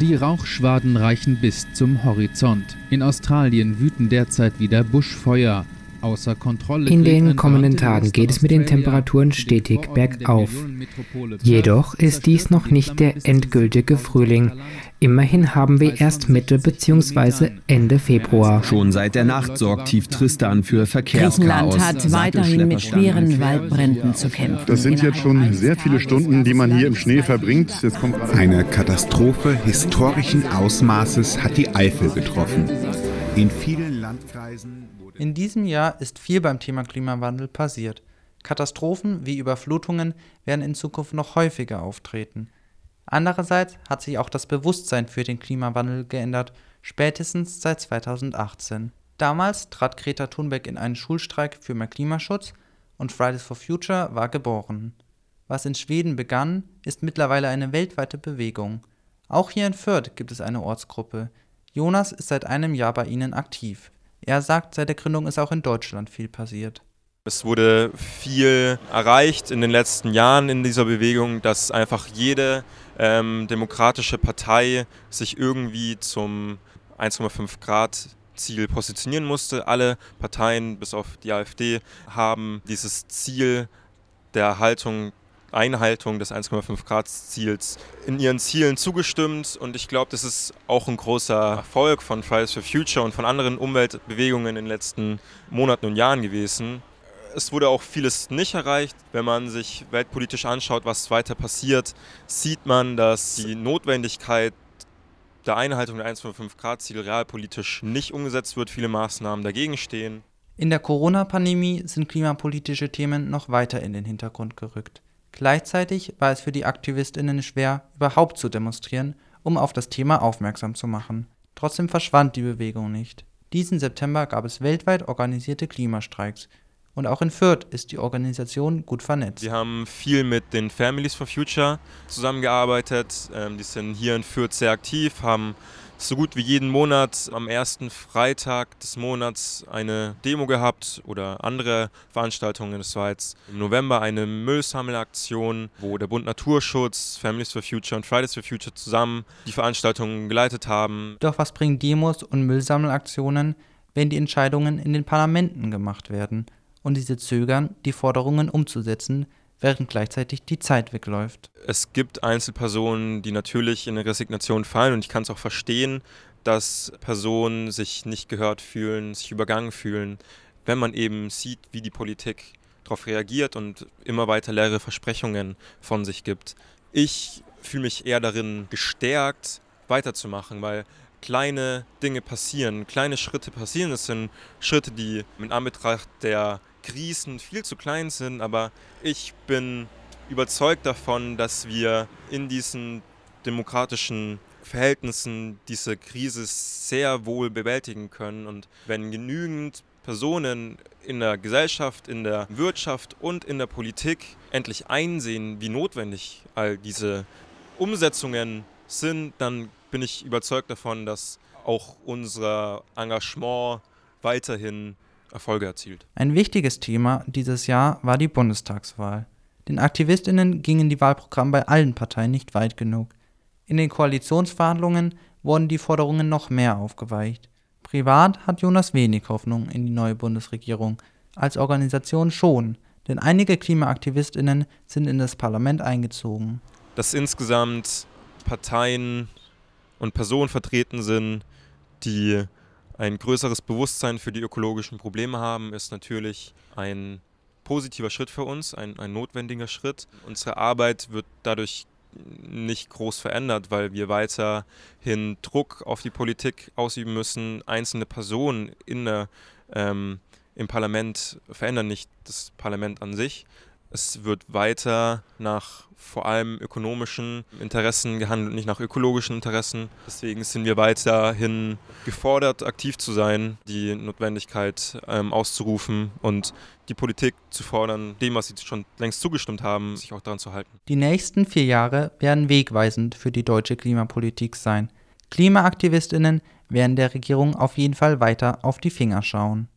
Die Rauchschwaden reichen bis zum Horizont. In Australien wüten derzeit wieder Buschfeuer. Außer Kontrolle In den kommenden Tagen geht es mit den Temperaturen stetig bergauf. Jedoch ist dies noch nicht der endgültige Frühling. Immerhin haben wir erst Mitte bzw. Ende Februar. Schon seit der Nacht sorgt Tief Tristan für Verkehrschaos. Griechenland hat weiterhin mit schweren Waldbränden zu kämpfen. Das sind jetzt schon sehr viele Stunden, die man hier im Schnee verbringt. Eine Katastrophe historischen Ausmaßes hat die Eifel getroffen. In vielen Landkreisen in diesem Jahr ist viel beim Thema Klimawandel passiert. Katastrophen wie Überflutungen werden in Zukunft noch häufiger auftreten. Andererseits hat sich auch das Bewusstsein für den Klimawandel geändert, spätestens seit 2018. Damals trat Greta Thunberg in einen Schulstreik für mehr Klimaschutz und Fridays for Future war geboren. Was in Schweden begann, ist mittlerweile eine weltweite Bewegung. Auch hier in Fürth gibt es eine Ortsgruppe. Jonas ist seit einem Jahr bei ihnen aktiv. Er sagt, seit der Gründung ist auch in Deutschland viel passiert. Es wurde viel erreicht in den letzten Jahren in dieser Bewegung, dass einfach jede ähm, demokratische Partei sich irgendwie zum 1,5 Grad Ziel positionieren musste. Alle Parteien, bis auf die AfD, haben dieses Ziel der Erhaltung Einhaltung des 1,5 Grad Ziels in ihren Zielen zugestimmt und ich glaube, das ist auch ein großer Erfolg von Fridays for Future und von anderen Umweltbewegungen in den letzten Monaten und Jahren gewesen. Es wurde auch vieles nicht erreicht. Wenn man sich weltpolitisch anschaut, was weiter passiert, sieht man, dass die Notwendigkeit der Einhaltung der 1,5 Grad Ziel realpolitisch nicht umgesetzt wird, viele Maßnahmen dagegen stehen. In der Corona-Pandemie sind klimapolitische Themen noch weiter in den Hintergrund gerückt. Gleichzeitig war es für die Aktivistinnen schwer, überhaupt zu demonstrieren, um auf das Thema aufmerksam zu machen. Trotzdem verschwand die Bewegung nicht. Diesen September gab es weltweit organisierte Klimastreiks. Und auch in Fürth ist die Organisation gut vernetzt. Wir haben viel mit den Families for Future zusammengearbeitet. Ähm, die sind hier in Fürth sehr aktiv, haben so gut wie jeden Monat am ersten Freitag des Monats eine Demo gehabt oder andere Veranstaltungen. Es war jetzt im November eine Müllsammelaktion, wo der Bund Naturschutz, Families for Future und Fridays for Future zusammen die Veranstaltungen geleitet haben. Doch was bringen Demos und Müllsammelaktionen, wenn die Entscheidungen in den Parlamenten gemacht werden und diese zögern, die Forderungen umzusetzen, während gleichzeitig die Zeit wegläuft. Es gibt Einzelpersonen, die natürlich in eine Resignation fallen und ich kann es auch verstehen, dass Personen sich nicht gehört fühlen, sich übergangen fühlen, wenn man eben sieht, wie die Politik darauf reagiert und immer weiter leere Versprechungen von sich gibt. Ich fühle mich eher darin gestärkt, weiterzumachen, weil kleine Dinge passieren, kleine Schritte passieren. Es sind Schritte, die in Anbetracht der Krisen viel zu klein sind, aber ich bin überzeugt davon, dass wir in diesen demokratischen Verhältnissen diese Krise sehr wohl bewältigen können. Und wenn genügend Personen in der Gesellschaft, in der Wirtschaft und in der Politik endlich einsehen, wie notwendig all diese Umsetzungen sind, dann bin ich überzeugt davon, dass auch unser Engagement weiterhin Erfolge erzielt. Ein wichtiges Thema dieses Jahr war die Bundestagswahl. Den Aktivistinnen gingen die Wahlprogramme bei allen Parteien nicht weit genug. In den Koalitionsverhandlungen wurden die Forderungen noch mehr aufgeweicht. Privat hat Jonas wenig Hoffnung in die neue Bundesregierung, als Organisation schon, denn einige Klimaaktivistinnen sind in das Parlament eingezogen. Dass insgesamt Parteien und Personen vertreten sind, die ein größeres Bewusstsein für die ökologischen Probleme haben, ist natürlich ein positiver Schritt für uns, ein, ein notwendiger Schritt. Unsere Arbeit wird dadurch nicht groß verändert, weil wir weiterhin Druck auf die Politik ausüben müssen. Einzelne Personen in der, ähm, im Parlament verändern nicht das Parlament an sich. Es wird weiter nach vor allem ökonomischen Interessen gehandelt, nicht nach ökologischen Interessen. Deswegen sind wir weiterhin gefordert, aktiv zu sein, die Notwendigkeit ähm, auszurufen und die Politik zu fordern, dem, was sie schon längst zugestimmt haben, sich auch daran zu halten. Die nächsten vier Jahre werden wegweisend für die deutsche Klimapolitik sein. Klimaaktivistinnen werden der Regierung auf jeden Fall weiter auf die Finger schauen.